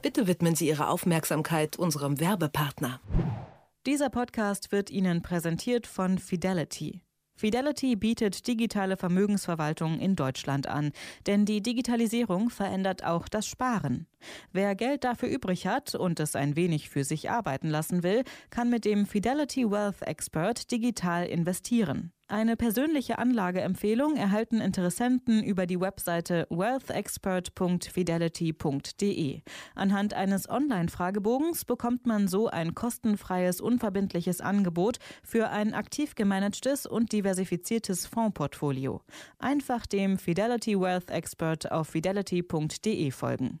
Bitte widmen Sie Ihre Aufmerksamkeit unserem Werbepartner. Dieser Podcast wird Ihnen präsentiert von Fidelity. Fidelity bietet digitale Vermögensverwaltung in Deutschland an, denn die Digitalisierung verändert auch das Sparen. Wer Geld dafür übrig hat und es ein wenig für sich arbeiten lassen will, kann mit dem Fidelity Wealth Expert digital investieren. Eine persönliche Anlageempfehlung erhalten Interessenten über die Webseite wealthexpert.fidelity.de. Anhand eines Online-Fragebogens bekommt man so ein kostenfreies, unverbindliches Angebot für ein aktiv gemanagtes und diversifiziertes Fondsportfolio. Einfach dem Fidelity Wealth Expert auf fidelity.de folgen.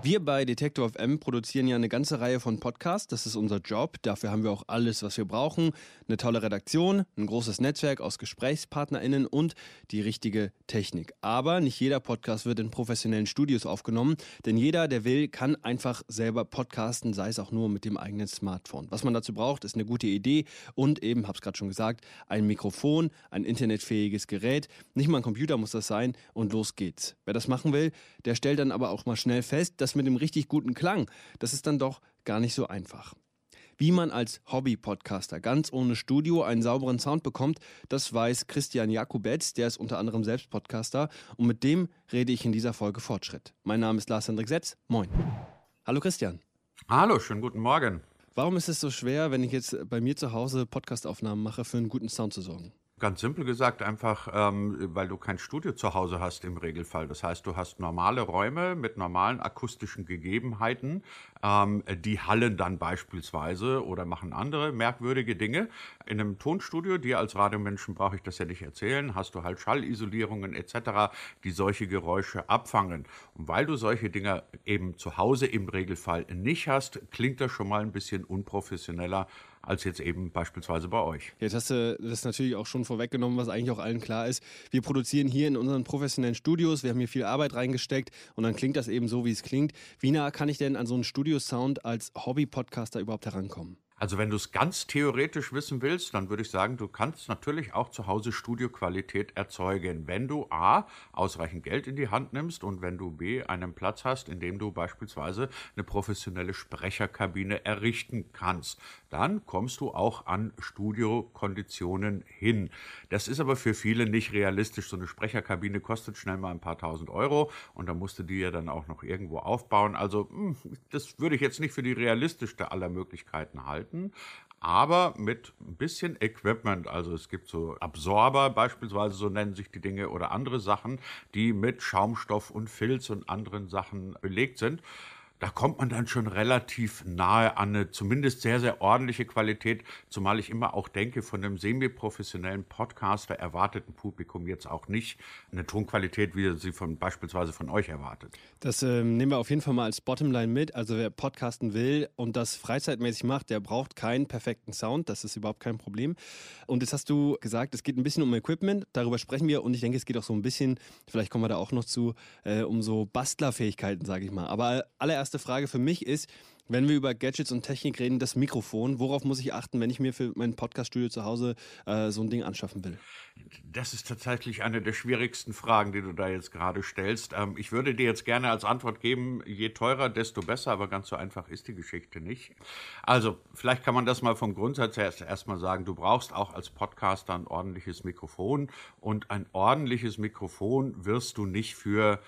Wir bei Detektor FM produzieren ja eine ganze Reihe von Podcasts. Das ist unser Job. Dafür haben wir auch alles, was wir brauchen. Eine tolle Redaktion, ein großes Netzwerk aus GesprächspartnerInnen und die richtige Technik. Aber nicht jeder Podcast wird in professionellen Studios aufgenommen, denn jeder, der will, kann einfach selber podcasten, sei es auch nur mit dem eigenen Smartphone. Was man dazu braucht, ist eine gute Idee und eben, hab's gerade schon gesagt, ein Mikrofon, ein internetfähiges Gerät. Nicht mal ein Computer muss das sein und los geht's. Wer das machen will, der stellt dann aber auch mal schnell fest, dass das mit dem richtig guten Klang, das ist dann doch gar nicht so einfach. Wie man als Hobby-Podcaster ganz ohne Studio einen sauberen Sound bekommt, das weiß Christian Jakubetz, der ist unter anderem selbst Podcaster und mit dem rede ich in dieser Folge Fortschritt. Mein Name ist Lars Hendrik Setz. Moin. Hallo Christian. Hallo, schönen guten Morgen. Warum ist es so schwer, wenn ich jetzt bei mir zu Hause Podcastaufnahmen mache, für einen guten Sound zu sorgen? Ganz simpel gesagt, einfach, ähm, weil du kein Studio zu Hause hast im Regelfall. Das heißt, du hast normale Räume mit normalen akustischen Gegebenheiten. Ähm, die hallen dann beispielsweise oder machen andere merkwürdige Dinge. In einem Tonstudio, dir als Radiomenschen brauche ich das ja nicht erzählen, hast du halt Schallisolierungen etc., die solche Geräusche abfangen. Und weil du solche Dinge eben zu Hause im Regelfall nicht hast, klingt das schon mal ein bisschen unprofessioneller als jetzt eben beispielsweise bei euch. Jetzt hast du das natürlich auch schon vorweggenommen, was eigentlich auch allen klar ist. Wir produzieren hier in unseren professionellen Studios, wir haben hier viel Arbeit reingesteckt und dann klingt das eben so, wie es klingt. Wie nah kann ich denn an so einen Studiosound als Hobby-Podcaster überhaupt herankommen? Also wenn du es ganz theoretisch wissen willst, dann würde ich sagen, du kannst natürlich auch zu Hause Studioqualität erzeugen, wenn du a ausreichend Geld in die Hand nimmst und wenn du b einen Platz hast, in dem du beispielsweise eine professionelle Sprecherkabine errichten kannst. Dann kommst du auch an Studiokonditionen hin. Das ist aber für viele nicht realistisch. So eine Sprecherkabine kostet schnell mal ein paar tausend Euro und da musst du die ja dann auch noch irgendwo aufbauen. Also hm, das würde ich jetzt nicht für die realistischste aller Möglichkeiten halten halten, aber mit ein bisschen Equipment. Also es gibt so Absorber beispielsweise, so nennen sich die Dinge, oder andere Sachen, die mit Schaumstoff und Filz und anderen Sachen belegt sind da kommt man dann schon relativ nahe an eine zumindest sehr, sehr ordentliche Qualität, zumal ich immer auch denke, von einem semi-professionellen Podcaster erwartet ein Publikum jetzt auch nicht eine Tonqualität, wie sie von beispielsweise von euch erwartet. Das äh, nehmen wir auf jeden Fall mal als Bottomline mit. Also wer podcasten will und das freizeitmäßig macht, der braucht keinen perfekten Sound. Das ist überhaupt kein Problem. Und jetzt hast du gesagt, es geht ein bisschen um Equipment. Darüber sprechen wir. Und ich denke, es geht auch so ein bisschen, vielleicht kommen wir da auch noch zu, äh, um so Bastlerfähigkeiten, sage ich mal. Aber allererst erste Frage für mich ist, wenn wir über Gadgets und Technik reden, das Mikrofon, worauf muss ich achten, wenn ich mir für mein Podcaststudio zu Hause äh, so ein Ding anschaffen will? Das ist tatsächlich eine der schwierigsten Fragen, die du da jetzt gerade stellst. Ähm, ich würde dir jetzt gerne als Antwort geben, je teurer, desto besser, aber ganz so einfach ist die Geschichte nicht. Also, vielleicht kann man das mal vom Grundsatz her erstmal sagen, du brauchst auch als Podcaster ein ordentliches Mikrofon und ein ordentliches Mikrofon wirst du nicht für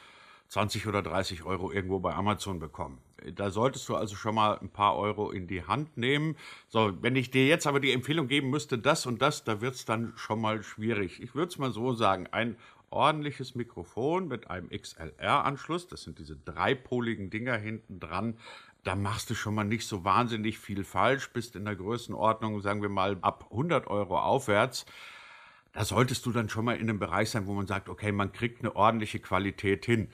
20 oder 30 Euro irgendwo bei Amazon bekommen. Da solltest du also schon mal ein paar Euro in die Hand nehmen. So, wenn ich dir jetzt aber die Empfehlung geben müsste, das und das, da wird's dann schon mal schwierig. Ich würde es mal so sagen, ein ordentliches Mikrofon mit einem XLR-Anschluss, das sind diese dreipoligen Dinger hinten dran, da machst du schon mal nicht so wahnsinnig viel falsch, bist in der Größenordnung, sagen wir mal, ab 100 Euro aufwärts da solltest du dann schon mal in einem Bereich sein, wo man sagt, okay, man kriegt eine ordentliche Qualität hin.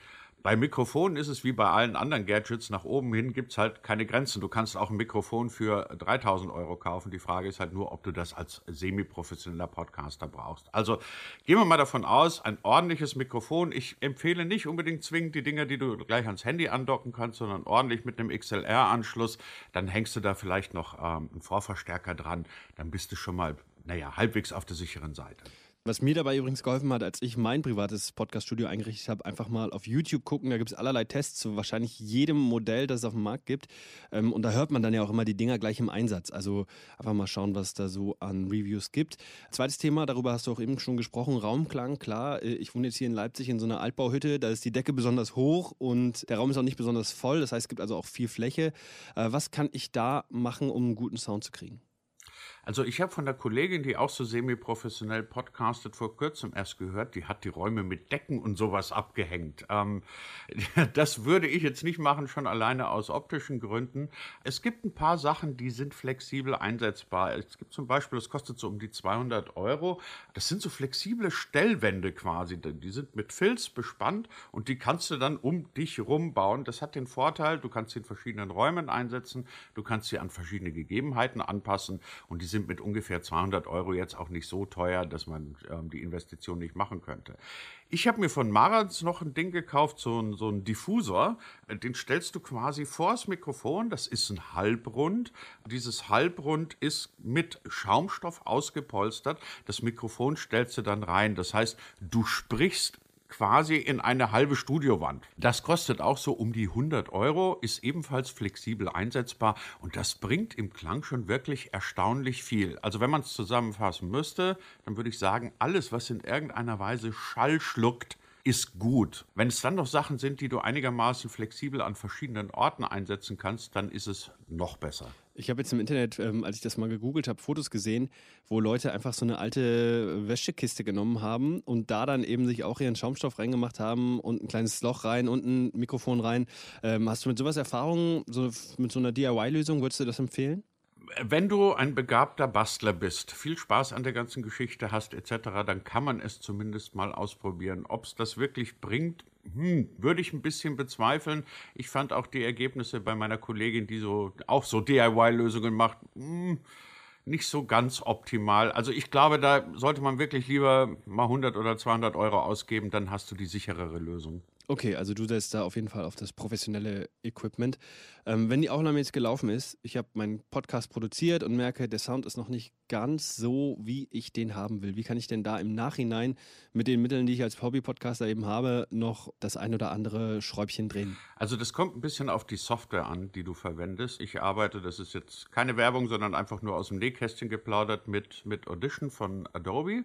Bei Mikrofonen ist es wie bei allen anderen Gadgets, nach oben hin gibt es halt keine Grenzen. Du kannst auch ein Mikrofon für 3000 Euro kaufen. Die Frage ist halt nur, ob du das als semi-professioneller Podcaster brauchst. Also gehen wir mal davon aus, ein ordentliches Mikrofon. Ich empfehle nicht unbedingt zwingend die Dinge, die du gleich ans Handy andocken kannst, sondern ordentlich mit einem XLR-Anschluss. Dann hängst du da vielleicht noch ähm, einen Vorverstärker dran. Dann bist du schon mal, naja, halbwegs auf der sicheren Seite. Was mir dabei übrigens geholfen hat, als ich mein privates Podcast-Studio eingerichtet habe, einfach mal auf YouTube gucken. Da gibt es allerlei Tests zu wahrscheinlich jedem Modell, das es auf dem Markt gibt. Ähm, und da hört man dann ja auch immer die Dinger gleich im Einsatz. Also einfach mal schauen, was da so an Reviews gibt. Zweites Thema, darüber hast du auch eben schon gesprochen, Raumklang. Klar, äh, ich wohne jetzt hier in Leipzig in so einer Altbauhütte. Da ist die Decke besonders hoch und der Raum ist auch nicht besonders voll. Das heißt, es gibt also auch viel Fläche. Äh, was kann ich da machen, um einen guten Sound zu kriegen? Also ich habe von der Kollegin, die auch so semi-professionell podcastet, vor kurzem erst gehört, die hat die Räume mit Decken und sowas abgehängt. Ähm, das würde ich jetzt nicht machen, schon alleine aus optischen Gründen. Es gibt ein paar Sachen, die sind flexibel einsetzbar. Es gibt zum Beispiel, das kostet so um die 200 Euro. Das sind so flexible Stellwände quasi. Die sind mit Filz bespannt und die kannst du dann um dich rumbauen. Das hat den Vorteil, du kannst sie in verschiedenen Räumen einsetzen, du kannst sie an verschiedene Gegebenheiten anpassen und die sind sind mit ungefähr 200 Euro jetzt auch nicht so teuer, dass man ähm, die Investition nicht machen könnte. Ich habe mir von Marantz noch ein Ding gekauft, so ein, so ein Diffusor. Den stellst du quasi vors Mikrofon. Das ist ein Halbrund. Dieses Halbrund ist mit Schaumstoff ausgepolstert. Das Mikrofon stellst du dann rein. Das heißt, du sprichst quasi in eine halbe Studiowand. Das kostet auch so um die 100 Euro, ist ebenfalls flexibel einsetzbar und das bringt im Klang schon wirklich erstaunlich viel. Also wenn man es zusammenfassen müsste, dann würde ich sagen, alles, was in irgendeiner Weise Schall schluckt, ist gut. Wenn es dann noch Sachen sind, die du einigermaßen flexibel an verschiedenen Orten einsetzen kannst, dann ist es noch besser. Ich habe jetzt im Internet, ähm, als ich das mal gegoogelt habe, Fotos gesehen, wo Leute einfach so eine alte Wäschekiste genommen haben und da dann eben sich auch ihren Schaumstoff reingemacht haben und ein kleines Loch rein und ein Mikrofon rein. Ähm, hast du mit sowas Erfahrung, so, mit so einer DIY-Lösung, würdest du das empfehlen? Wenn du ein begabter Bastler bist, viel Spaß an der ganzen Geschichte hast etc., dann kann man es zumindest mal ausprobieren. Ob es das wirklich bringt, hm, würde ich ein bisschen bezweifeln. Ich fand auch die Ergebnisse bei meiner Kollegin, die so auch so DIY-Lösungen macht, hm, nicht so ganz optimal. Also ich glaube, da sollte man wirklich lieber mal 100 oder 200 Euro ausgeben, dann hast du die sicherere Lösung. Okay, also du setzt da auf jeden Fall auf das professionelle Equipment. Ähm, wenn die Aufnahme jetzt gelaufen ist, ich habe meinen Podcast produziert und merke, der Sound ist noch nicht ganz so, wie ich den haben will. Wie kann ich denn da im Nachhinein mit den Mitteln, die ich als Hobby-Podcaster eben habe, noch das ein oder andere Schräubchen drehen? Also das kommt ein bisschen auf die Software an, die du verwendest. Ich arbeite, das ist jetzt keine Werbung, sondern einfach nur aus dem Nähkästchen geplaudert mit, mit Audition von Adobe.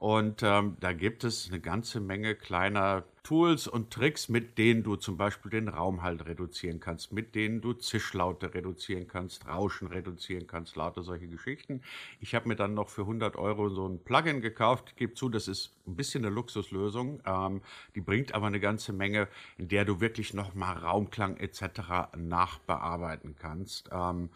Und ähm, da gibt es eine ganze Menge kleiner Tools und Tricks, mit denen du zum Beispiel den Raum halt reduzieren kannst, mit denen du Zischlaute reduzieren kannst, Rauschen reduzieren kannst, lauter solche Geschichten. Ich habe mir dann noch für 100 Euro so ein Plugin gekauft. Ich gebe zu, das ist ein bisschen eine Luxuslösung. Ähm, die bringt aber eine ganze Menge, in der du wirklich nochmal Raumklang etc. nachbearbeiten kannst. Ähm,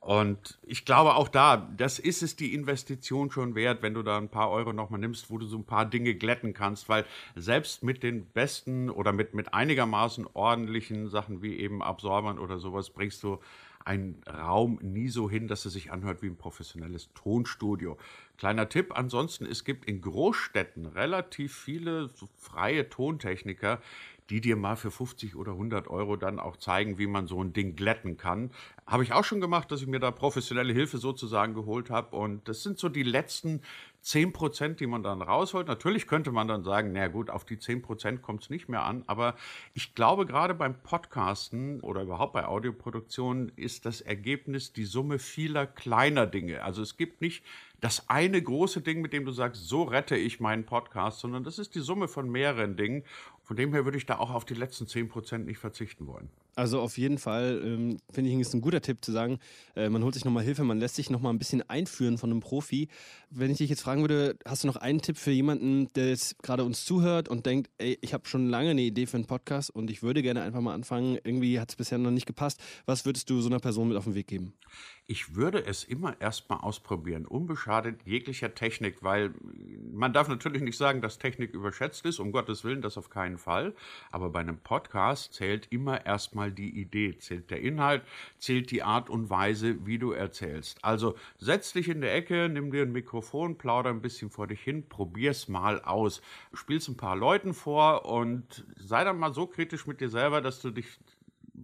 und ich glaube auch da, das ist es die Investition schon wert, wenn du da ein paar Euro nochmal nimmst, wo du so ein paar Dinge glätten kannst, weil selbst mit den besten oder mit, mit einigermaßen ordentlichen Sachen wie eben Absorbern oder sowas bringst du einen Raum nie so hin, dass es sich anhört wie ein professionelles Tonstudio. Kleiner Tipp ansonsten, es gibt in Großstädten relativ viele freie Tontechniker, die dir mal für 50 oder 100 Euro dann auch zeigen, wie man so ein Ding glätten kann. Habe ich auch schon gemacht, dass ich mir da professionelle Hilfe sozusagen geholt habe. Und das sind so die letzten 10 Prozent, die man dann rausholt. Natürlich könnte man dann sagen, na gut, auf die 10 Prozent kommt es nicht mehr an. Aber ich glaube, gerade beim Podcasten oder überhaupt bei Audioproduktion ist das Ergebnis die Summe vieler kleiner Dinge. Also es gibt nicht das eine große Ding, mit dem du sagst, so rette ich meinen Podcast, sondern das ist die Summe von mehreren Dingen. Von dem her würde ich da auch auf die letzten 10% nicht verzichten wollen. Also auf jeden Fall ähm, finde ich, ist ein guter Tipp zu sagen, äh, man holt sich nochmal Hilfe, man lässt sich nochmal ein bisschen einführen von einem Profi. Wenn ich dich jetzt fragen würde, hast du noch einen Tipp für jemanden, der jetzt gerade uns zuhört und denkt, ey, ich habe schon lange eine Idee für einen Podcast und ich würde gerne einfach mal anfangen, irgendwie hat es bisher noch nicht gepasst. Was würdest du so einer Person mit auf den Weg geben? Ich würde es immer erstmal ausprobieren, unbeschadet jeglicher Technik, weil man darf natürlich nicht sagen, dass Technik überschätzt ist, um Gottes Willen, das auf keinen Fall. Aber bei einem Podcast zählt immer erstmal die Idee, zählt der Inhalt, zählt die Art und Weise, wie du erzählst. Also setz dich in der Ecke, nimm dir ein Mikrofon, plauder ein bisschen vor dich hin, probier's mal aus. Spiel's ein paar Leuten vor und sei dann mal so kritisch mit dir selber, dass du dich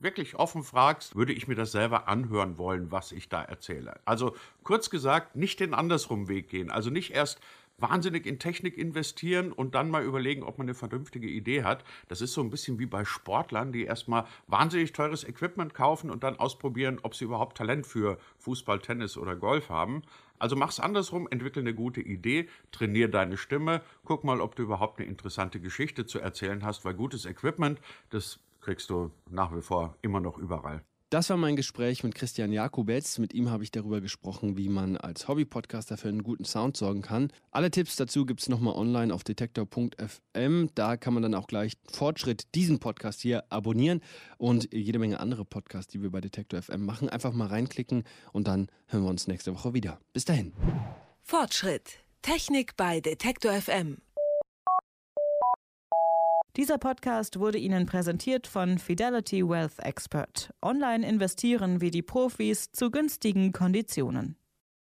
wirklich offen fragst, würde ich mir das selber anhören wollen, was ich da erzähle. Also kurz gesagt, nicht den andersrum Weg gehen. Also nicht erst wahnsinnig in Technik investieren und dann mal überlegen, ob man eine vernünftige Idee hat. Das ist so ein bisschen wie bei Sportlern, die erstmal wahnsinnig teures Equipment kaufen und dann ausprobieren, ob sie überhaupt Talent für Fußball, Tennis oder Golf haben. Also mach's andersrum, entwickle eine gute Idee, trainier deine Stimme, guck mal, ob du überhaupt eine interessante Geschichte zu erzählen hast, weil gutes Equipment, das kriegst du nach wie vor immer noch überall. Das war mein Gespräch mit Christian Jakobetz. Mit ihm habe ich darüber gesprochen, wie man als Hobby-Podcaster für einen guten Sound sorgen kann. Alle Tipps dazu gibt es nochmal online auf detektor.fm. Da kann man dann auch gleich Fortschritt diesen Podcast hier abonnieren und jede Menge andere Podcasts, die wir bei Detektor FM machen. Einfach mal reinklicken und dann hören wir uns nächste Woche wieder. Bis dahin. Fortschritt. Technik bei Detektor FM. Dieser Podcast wurde Ihnen präsentiert von Fidelity Wealth Expert. Online investieren wie die Profis zu günstigen Konditionen.